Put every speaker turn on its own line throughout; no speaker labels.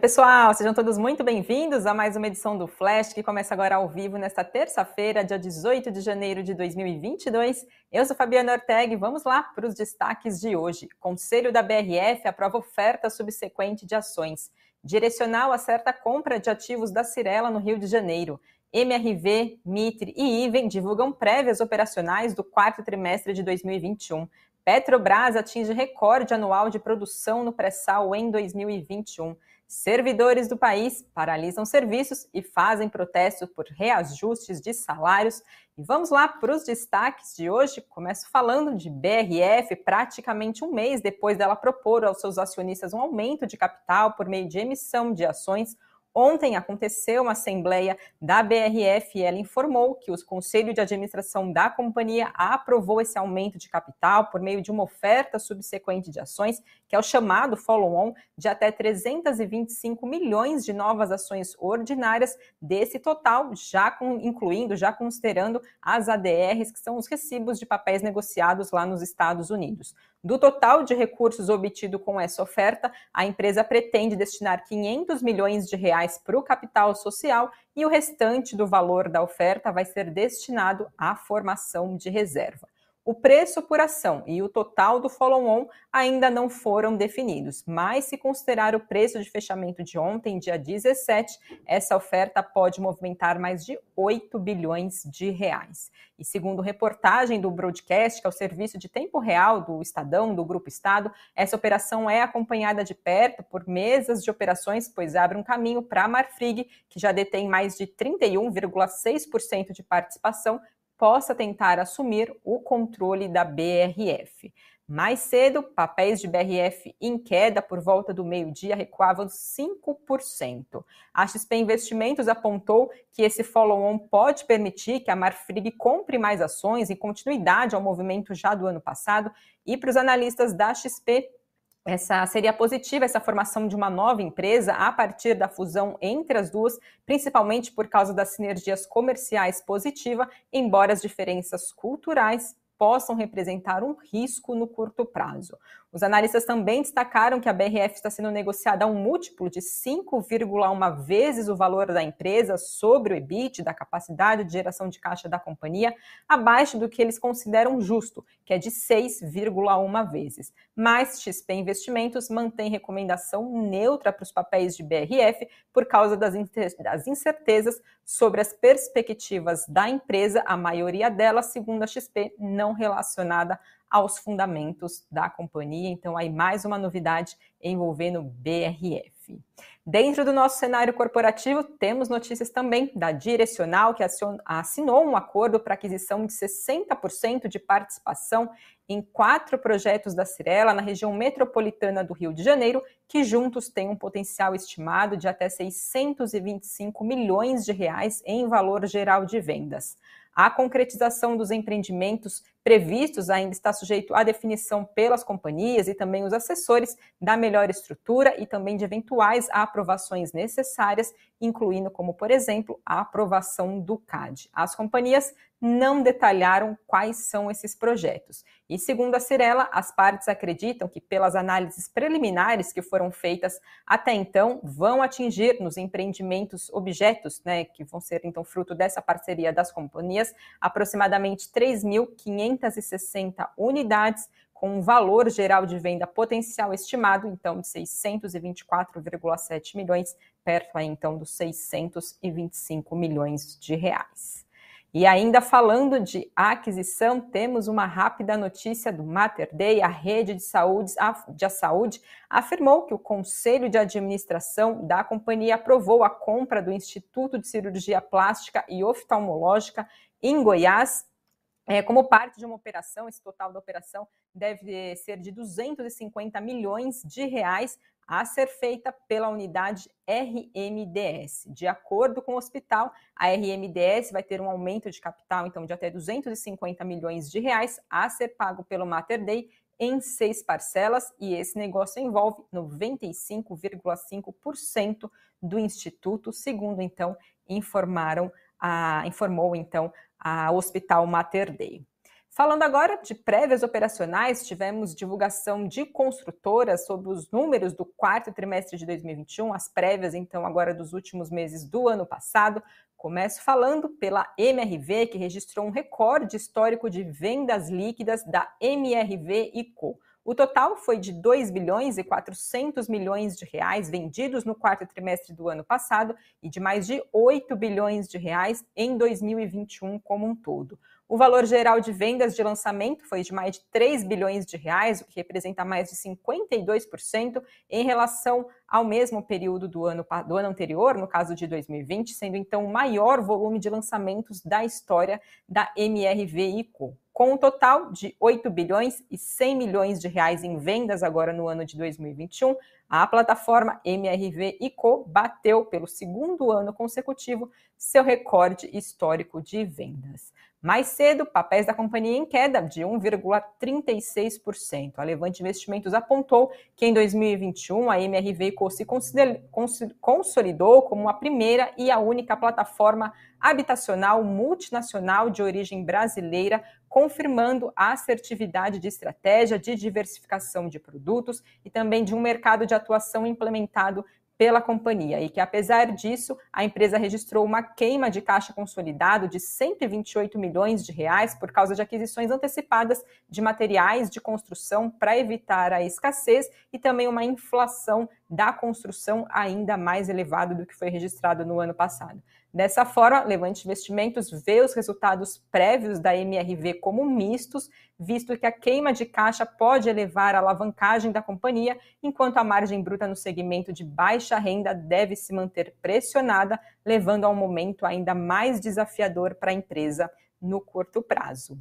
Pessoal, sejam todos muito bem-vindos a mais uma edição do Flash, que começa agora ao vivo nesta terça-feira, dia 18 de janeiro de 2022. Eu sou Fabiana Ortega e vamos lá para os destaques de hoje. Conselho da BRF aprova oferta subsequente de ações. Direcional acerta compra de ativos da Cirela no Rio de Janeiro. MRV, Mitre e Iven divulgam prévias operacionais do quarto trimestre de 2021. Petrobras atinge recorde anual de produção no pré-sal em 2021. Servidores do país paralisam serviços e fazem protesto por reajustes de salários. E vamos lá para os destaques de hoje. Começo falando de BRF, praticamente um mês depois dela propor aos seus acionistas um aumento de capital por meio de emissão de ações Ontem aconteceu uma assembleia da BRF e ela informou que o Conselho de Administração da companhia aprovou esse aumento de capital por meio de uma oferta subsequente de ações, que é o chamado follow-on, de até 325 milhões de novas ações ordinárias, desse total, já com, incluindo, já considerando as ADRs, que são os recibos de papéis negociados lá nos Estados Unidos. Do total de recursos obtido com essa oferta, a empresa pretende destinar 500 milhões de reais para o capital social e o restante do valor da oferta vai ser destinado à formação de reserva. O preço por ação e o total do follow-on ainda não foram definidos, mas se considerar o preço de fechamento de ontem, dia 17, essa oferta pode movimentar mais de 8 bilhões de reais. E segundo reportagem do Broadcast, que é o serviço de tempo real do Estadão, do Grupo Estado, essa operação é acompanhada de perto por mesas de operações, pois abre um caminho para a Marfrig, que já detém mais de 31,6% de participação possa tentar assumir o controle da BRF. Mais cedo, papéis de BRF em queda por volta do meio-dia recuavam 5%. A XP Investimentos apontou que esse follow-on pode permitir que a Marfrig compre mais ações em continuidade ao movimento já do ano passado. E para os analistas da XP, essa seria positiva essa formação de uma nova empresa a partir da fusão entre as duas, principalmente por causa das sinergias comerciais positiva, embora as diferenças culturais possam representar um risco no curto prazo. Os analistas também destacaram que a BRF está sendo negociada a um múltiplo de 5,1 vezes o valor da empresa sobre o EBIT, da capacidade de geração de caixa da companhia, abaixo do que eles consideram justo, que é de 6,1 vezes. Mas XP Investimentos mantém recomendação neutra para os papéis de BRF por causa das incertezas sobre as perspectivas da empresa, a maioria delas, segundo a XP, não relacionada aos fundamentos da companhia. Então, aí mais uma novidade envolvendo BRF. Dentro do nosso cenário corporativo, temos notícias também da Direcional, que assinou um acordo para aquisição de 60% de participação em quatro projetos da Cirela na região metropolitana do Rio de Janeiro, que juntos têm um potencial estimado de até 625 milhões de reais em valor geral de vendas. A concretização dos empreendimentos previstos ainda está sujeito à definição pelas companhias e também os assessores da melhor estrutura e também de eventuais aprovações necessárias, incluindo como, por exemplo, a aprovação do CAD. As companhias não detalharam quais são esses projetos. E segundo a Cirela, as partes acreditam que, pelas análises preliminares que foram feitas até então, vão atingir nos empreendimentos objetos, né, que vão ser então fruto dessa parceria das companhias, aproximadamente 3.560 unidades, com um valor geral de venda potencial estimado, então, de 624,7 milhões, perto aí, então, dos 625 milhões de reais. E ainda falando de aquisição, temos uma rápida notícia do Mater Dei. A rede de saúde, de saúde afirmou que o Conselho de Administração da companhia aprovou a compra do Instituto de Cirurgia Plástica e Oftalmológica em Goiás é, como parte de uma operação, esse total da operação deve ser de 250 milhões de reais a ser feita pela unidade RMDS. De acordo com o hospital, a RMDS vai ter um aumento de capital, então, de até 250 milhões de reais a ser pago pelo Mater Dei em seis parcelas, e esse negócio envolve 95,5% do instituto, segundo então informaram a, informou então a Hospital Mater Dei. Falando agora de prévias operacionais, tivemos divulgação de construtoras sobre os números do quarto trimestre de 2021, as prévias, então, agora dos últimos meses do ano passado. Começo falando pela MRV, que registrou um recorde histórico de vendas líquidas da MRV e Co. O total foi de 2 bilhões e 400 milhões de reais vendidos no quarto trimestre do ano passado e de mais de 8 bilhões de reais em 2021 como um todo. O valor geral de vendas de lançamento foi de mais de 3 bilhões de reais, o que representa mais de 52% em relação ao mesmo período do ano, do ano anterior, no caso de 2020, sendo então o maior volume de lançamentos da história da MRV Co com um total de 8 bilhões e 100 milhões de reais em vendas agora no ano de 2021, a plataforma MRV Co bateu pelo segundo ano consecutivo seu recorde histórico de vendas. Mais cedo, papéis da companhia em queda de 1,36%. A Levante Investimentos apontou que em 2021 a MRV se consolidou como a primeira e a única plataforma habitacional multinacional de origem brasileira, confirmando a assertividade de estratégia de diversificação de produtos e também de um mercado de atuação implementado pela companhia e que, apesar disso, a empresa registrou uma queima de caixa consolidado de 128 milhões de reais por causa de aquisições antecipadas de materiais de construção para evitar a escassez e também uma inflação da construção ainda mais elevada do que foi registrado no ano passado. Dessa forma, Levante Investimentos vê os resultados prévios da MRV como mistos, visto que a queima de caixa pode elevar a alavancagem da companhia, enquanto a margem bruta no segmento de baixa renda deve se manter pressionada, levando a um momento ainda mais desafiador para a empresa no curto prazo.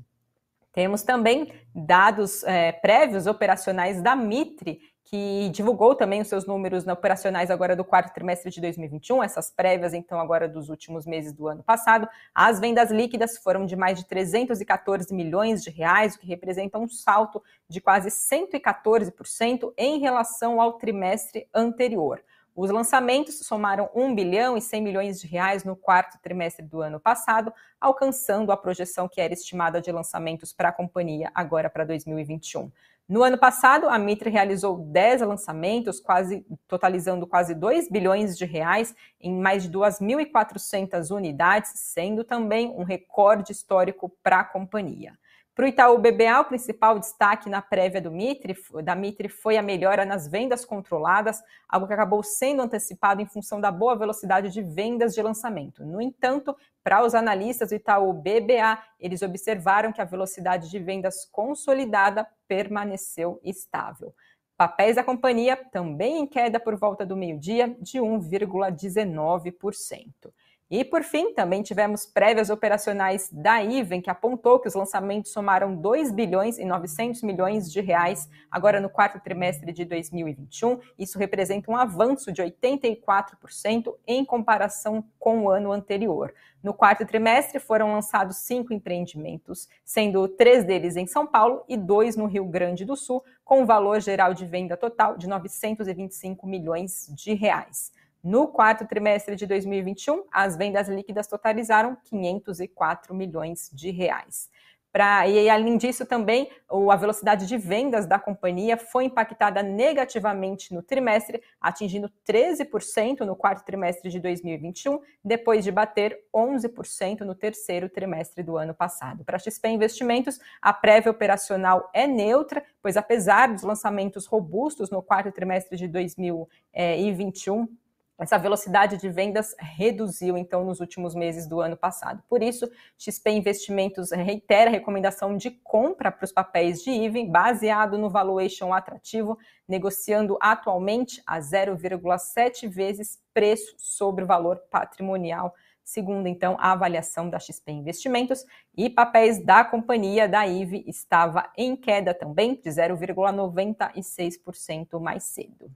Temos também dados é, prévios operacionais da Mitre, que divulgou também os seus números operacionais agora do quarto trimestre de 2021, essas prévias então agora dos últimos meses do ano passado. As vendas líquidas foram de mais de 314 milhões de reais, o que representa um salto de quase 114% em relação ao trimestre anterior. Os lançamentos somaram 1 bilhão e 100 milhões de reais no quarto trimestre do ano passado, alcançando a projeção que era estimada de lançamentos para a companhia agora para 2021. No ano passado, a Mitre realizou 10 lançamentos, quase totalizando quase 2 bilhões de reais em mais de 2.400 unidades, sendo também um recorde histórico para a companhia. Para o Itaú BBA, o principal destaque na prévia do Mitre, da Mitre foi a melhora nas vendas controladas, algo que acabou sendo antecipado em função da boa velocidade de vendas de lançamento. No entanto, para os analistas do Itaú BBA, eles observaram que a velocidade de vendas consolidada permaneceu estável. Papéis da companhia também em queda por volta do meio-dia, de 1,19%. E, por fim, também tivemos prévias operacionais da Iven, que apontou que os lançamentos somaram 2 bilhões e 900 milhões de reais agora no quarto trimestre de 2021. Isso representa um avanço de 84% em comparação com o ano anterior. No quarto trimestre foram lançados cinco empreendimentos, sendo três deles em São Paulo e dois no Rio Grande do Sul, com um valor geral de venda total de 925 milhões de reais. No quarto trimestre de 2021, as vendas líquidas totalizaram 504 milhões de reais. Pra, e além disso, também a velocidade de vendas da companhia foi impactada negativamente no trimestre, atingindo 13% no quarto trimestre de 2021, depois de bater 11% no terceiro trimestre do ano passado. Para a XP Investimentos, a prévia operacional é neutra, pois apesar dos lançamentos robustos no quarto trimestre de 2021, essa velocidade de vendas reduziu, então, nos últimos meses do ano passado. Por isso, XP Investimentos reitera a recomendação de compra para os papéis de IVEN, baseado no valuation atrativo, negociando atualmente a 0,7 vezes preço sobre valor patrimonial, segundo, então, a avaliação da XP Investimentos. E papéis da companhia da IVE estava em queda também, de 0,96% mais cedo.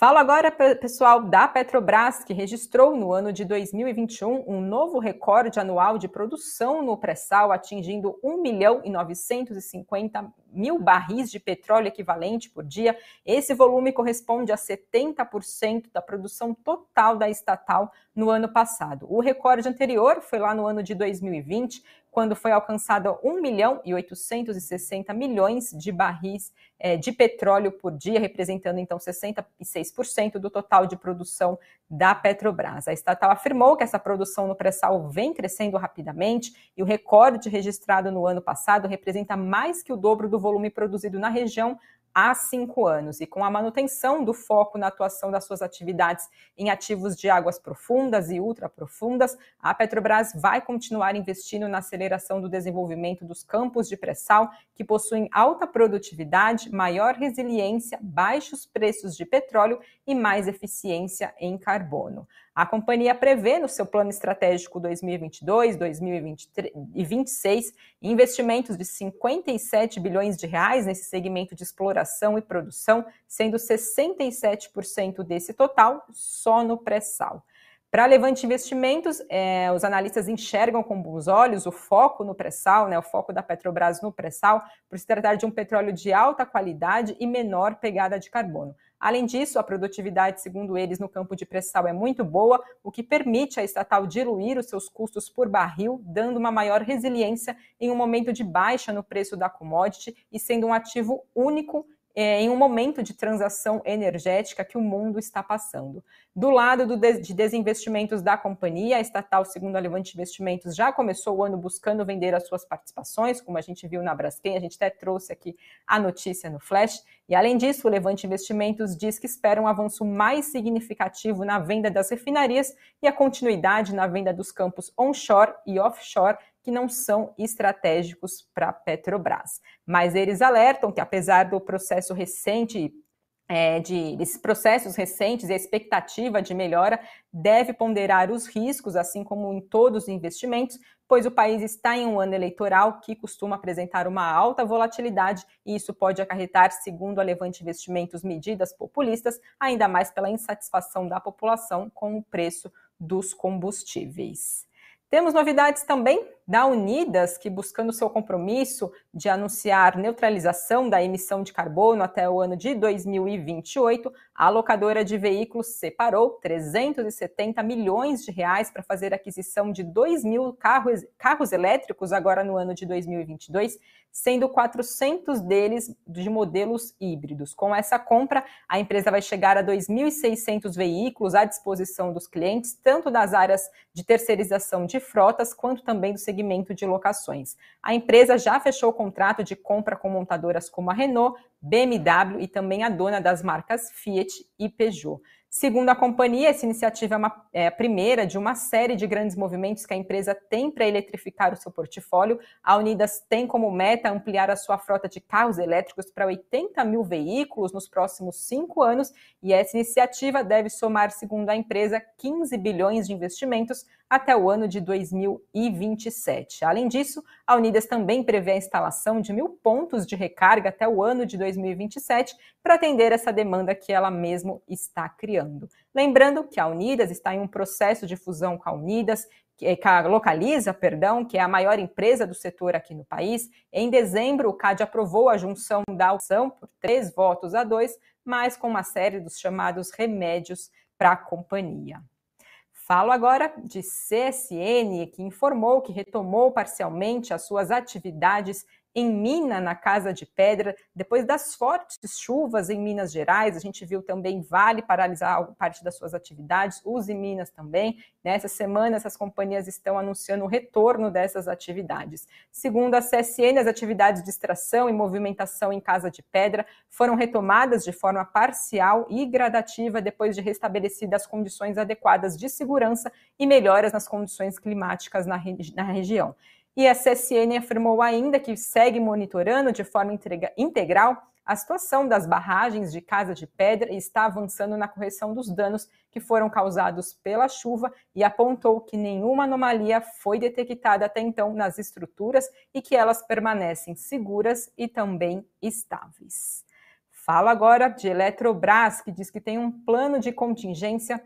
Falo agora, pessoal, da Petrobras, que registrou no ano de 2021 um novo recorde anual de produção no pré-sal, atingindo 1 milhão e 950 mil barris de petróleo equivalente por dia. Esse volume corresponde a 70% da produção total da estatal no ano passado. O recorde anterior foi lá no ano de 2020, quando foi alcançado 1 milhão e 860 milhões de barris é, de petróleo por dia, representando então 66% do total de produção da Petrobras. A estatal afirmou que essa produção no pré-sal vem crescendo rapidamente e o recorde registrado no ano passado representa mais que o dobro do volume produzido na região há cinco anos. E com a manutenção do foco na atuação das suas atividades em ativos de águas profundas e ultraprofundas, a Petrobras vai continuar investindo na aceleração do desenvolvimento dos campos de pré-sal, que possuem alta produtividade, maior resiliência, baixos preços de petróleo e mais eficiência em carbono. A companhia prevê no seu plano estratégico 2022-2026 investimentos de 57 bilhões de reais nesse segmento de exploração e produção, sendo 67% desse total só no pré-sal. Para Levante Investimentos, é, os analistas enxergam com bons olhos o foco no pré-sal, né, o foco da Petrobras no pré-sal, por se tratar de um petróleo de alta qualidade e menor pegada de carbono. Além disso, a produtividade, segundo eles, no campo de pré-sal é muito boa, o que permite à estatal diluir os seus custos por barril, dando uma maior resiliência em um momento de baixa no preço da commodity e sendo um ativo único é, em um momento de transação energética que o mundo está passando. Do lado do de desinvestimentos da companhia, a estatal, segundo a Levante Investimentos, já começou o ano buscando vender as suas participações, como a gente viu na Braskem, a gente até trouxe aqui a notícia no Flash. E além disso, o Levante Investimentos diz que espera um avanço mais significativo na venda das refinarias e a continuidade na venda dos campos onshore e offshore que não são estratégicos para a Petrobras. Mas eles alertam que, apesar do processo recente é, de, desses processos recentes e a expectativa de melhora deve ponderar os riscos, assim como em todos os investimentos, pois o país está em um ano eleitoral que costuma apresentar uma alta volatilidade e isso pode acarretar, segundo a Levante Investimentos, medidas populistas, ainda mais pela insatisfação da população com o preço dos combustíveis. Temos novidades também da Unidas, que buscando seu compromisso de anunciar neutralização da emissão de carbono até o ano de 2028, a locadora de veículos separou 370 milhões de reais para fazer aquisição de 2 mil carros, carros elétricos agora no ano de 2022, sendo 400 deles de modelos híbridos. Com essa compra, a empresa vai chegar a 2.600 veículos à disposição dos clientes, tanto das áreas de terceirização de frotas, quanto também do segmento de locações. A empresa já fechou o contrato de compra com montadoras como a Renault, BMW e também a dona das marcas Fiat e Peugeot. Segundo a companhia, essa iniciativa é, uma, é, a primeira de uma série de grandes movimentos que a empresa tem para eletrificar o seu portfólio. A Unidas tem como meta ampliar a sua frota de carros elétricos para 80 mil veículos nos próximos cinco anos, e essa iniciativa deve somar, segundo a empresa, 15 bilhões de investimentos até o ano de 2027. Além disso, a Unidas também prevê a instalação de mil pontos de recarga até o ano de 2027 para atender essa demanda que ela mesmo está criando. Lembrando que a Unidas está em um processo de fusão com a Unidas, que é, a Localiza, perdão, que é a maior empresa do setor aqui no país. Em dezembro, o CAD aprovou a junção da opção por três votos a dois, mas com uma série dos chamados remédios para a companhia. Falo agora de CSN, que informou que retomou parcialmente as suas atividades em Mina, na Casa de Pedra, depois das fortes chuvas em Minas Gerais. A gente viu também Vale paralisar parte das suas atividades, Use Minas também. Nessa semana, essas companhias estão anunciando o retorno dessas atividades. Segundo a CSN, as atividades de extração e movimentação em Casa de Pedra foram retomadas de forma parcial e gradativa depois de restabelecidas as condições adequadas de segurança e melhoras nas condições climáticas na, na região. E a CSN afirmou ainda que segue monitorando de forma integral a situação das barragens de Casa de Pedra e está avançando na correção dos danos que foram causados pela chuva e apontou que nenhuma anomalia foi detectada até então nas estruturas e que elas permanecem seguras e também estáveis. Falo agora de Eletrobras, que diz que tem um plano de contingência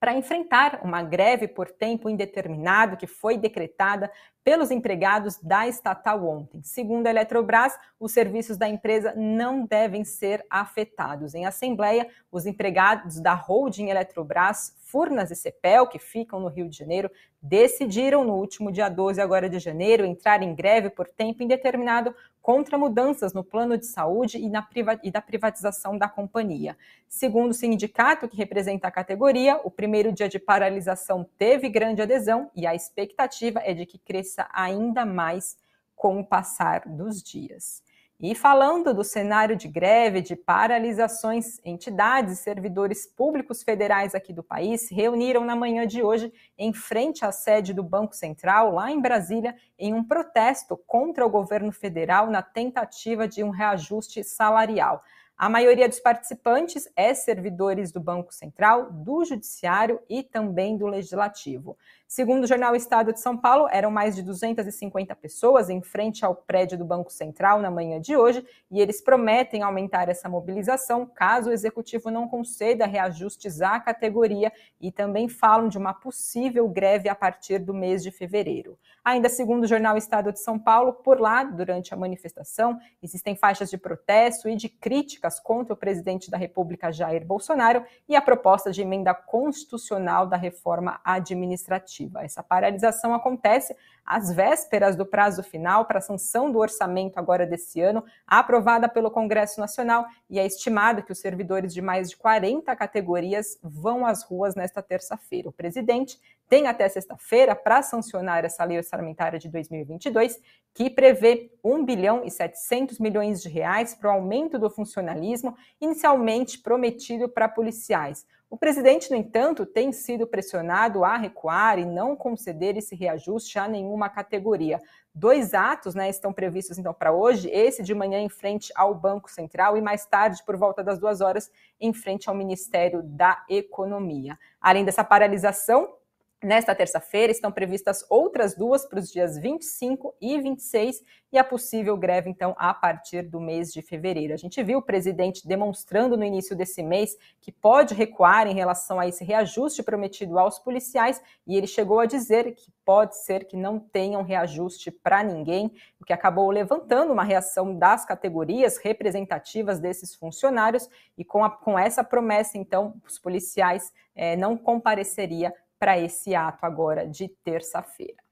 para enfrentar uma greve por tempo indeterminado que foi decretada pelos empregados da estatal ontem. Segundo a Eletrobras, os serviços da empresa não devem ser afetados. Em assembleia, os empregados da holding Eletrobras Furnas e Cepel, que ficam no Rio de Janeiro, decidiram no último dia 12 agora de janeiro entrar em greve por tempo indeterminado contra mudanças no plano de saúde e, na e da privatização da companhia. Segundo o sindicato que representa a categoria, o primeiro dia de paralisação teve grande adesão e a expectativa é de que cresça ainda mais com o passar dos dias. E falando do cenário de greve, de paralisações, entidades e servidores públicos federais aqui do país reuniram na manhã de hoje em frente à sede do Banco Central, lá em Brasília, em um protesto contra o governo federal na tentativa de um reajuste salarial. A maioria dos participantes é servidores do Banco Central, do Judiciário e também do Legislativo. Segundo o jornal Estado de São Paulo, eram mais de 250 pessoas em frente ao prédio do Banco Central na manhã de hoje e eles prometem aumentar essa mobilização caso o executivo não conceda reajustes à categoria e também falam de uma possível greve a partir do mês de fevereiro. Ainda segundo o jornal Estado de São Paulo, por lá, durante a manifestação, existem faixas de protesto e de críticas contra o presidente da República Jair Bolsonaro e a proposta de emenda constitucional da reforma administrativa. Essa paralisação acontece às vésperas do prazo final para a sanção do orçamento agora desse ano, aprovada pelo Congresso Nacional, e é estimado que os servidores de mais de 40 categorias vão às ruas nesta terça-feira. O presidente tem até sexta-feira para sancionar essa lei orçamentária de 2022, que prevê 1 bilhão e 700 milhões de reais para o aumento do funcionalismo, inicialmente prometido para policiais. O presidente, no entanto, tem sido pressionado a recuar e não conceder esse reajuste a nenhuma categoria. Dois atos né, estão previstos, então, para hoje: esse de manhã em frente ao Banco Central e mais tarde, por volta das duas horas, em frente ao Ministério da Economia. Além dessa paralisação, Nesta terça-feira estão previstas outras duas para os dias 25 e 26 e a possível greve, então, a partir do mês de fevereiro. A gente viu o presidente demonstrando no início desse mês que pode recuar em relação a esse reajuste prometido aos policiais e ele chegou a dizer que pode ser que não tenham reajuste para ninguém, o que acabou levantando uma reação das categorias representativas desses funcionários e com, a, com essa promessa, então, os policiais eh, não compareceria para esse ato agora de terça-feira.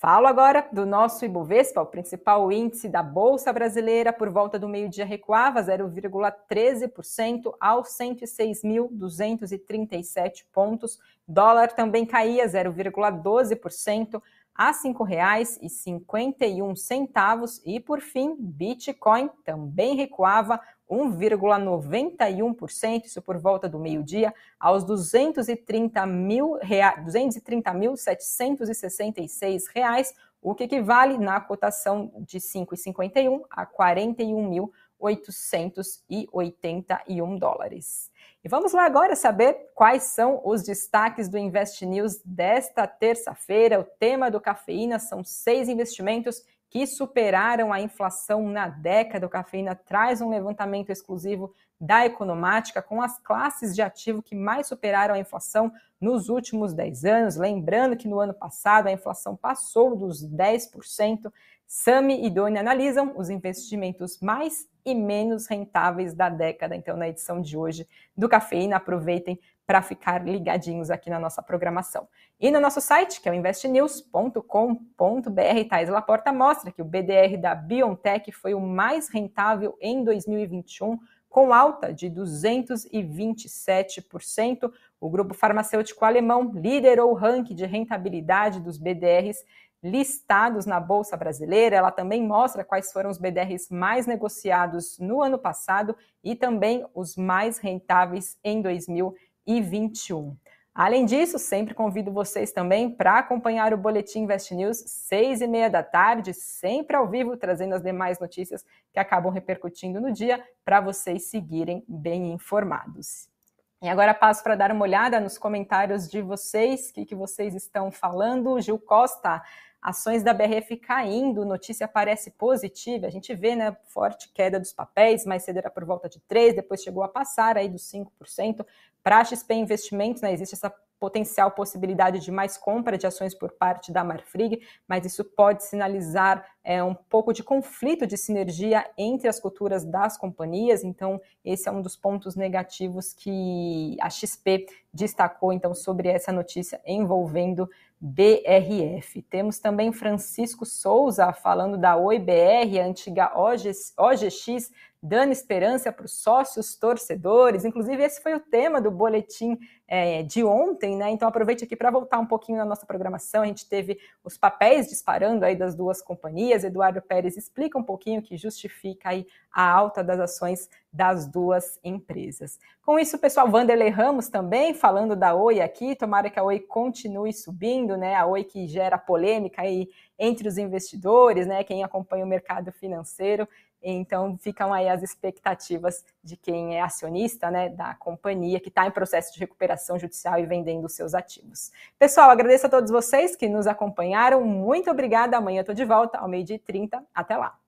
Falo agora do nosso Ibovespa, o principal índice da Bolsa Brasileira, por volta do meio-dia recuava 0,13% aos 106.237 pontos. Dólar também caía 0,12% a R$ 5,51 e por fim, Bitcoin também recuava 1,91%, isso por volta do meio-dia, aos 230.766 reais, o que equivale na cotação de 5,51 a 41.881 dólares. E vamos lá agora saber quais são os destaques do Invest News desta terça-feira. O tema do Cafeína são seis investimentos que superaram a inflação na década. O Cafeína traz um levantamento exclusivo da Economática com as classes de ativo que mais superaram a inflação nos últimos 10 anos. Lembrando que no ano passado a inflação passou dos 10%. Sami e Doni analisam os investimentos mais e menos rentáveis da década. Então, na edição de hoje do Cafeína, aproveitem para ficar ligadinhos aqui na nossa programação. E no nosso site, que é o investnews.com.br, Thais Laporta mostra que o BDR da BioNTech foi o mais rentável em 2021, com alta de 227%. O grupo farmacêutico alemão liderou o ranking de rentabilidade dos BDRs listados na Bolsa Brasileira. Ela também mostra quais foram os BDRs mais negociados no ano passado e também os mais rentáveis em 2021. 2021. Além disso, sempre convido vocês também para acompanhar o Boletim Invest News, seis e meia da tarde, sempre ao vivo, trazendo as demais notícias que acabam repercutindo no dia, para vocês seguirem bem informados. E agora passo para dar uma olhada nos comentários de vocês, o que, que vocês estão falando. Gil Costa, ações da BRF caindo, notícia parece positiva. A gente vê, né, forte queda dos papéis, mais cedo era por volta de 3, depois chegou a passar aí dos 5%. Para a XP Investimentos, né, existe essa potencial possibilidade de mais compra de ações por parte da Marfrig, mas isso pode sinalizar é, um pouco de conflito de sinergia entre as culturas das companhias, então esse é um dos pontos negativos que a XP destacou então sobre essa notícia envolvendo BRF. Temos também Francisco Souza falando da OIBR, a antiga OGX, OGX dando esperança para os sócios torcedores. Inclusive, esse foi o tema do boletim é, de ontem, né? Então aproveite aqui para voltar um pouquinho na nossa programação. A gente teve os papéis disparando aí das duas companhias. Eduardo Pérez explica um pouquinho que justifica aí a alta das ações das duas empresas. Com isso, pessoal, Vanderlei Ramos também falando da Oi aqui. Tomara que a Oi continue subindo, né? A Oi que gera polêmica aí entre os investidores, né? Quem acompanha o mercado financeiro. Então, ficam aí as expectativas de quem é acionista né, da companhia, que está em processo de recuperação judicial e vendendo seus ativos. Pessoal, agradeço a todos vocês que nos acompanharam. Muito obrigada. Amanhã eu estou de volta ao meio-dia e 30. Até lá.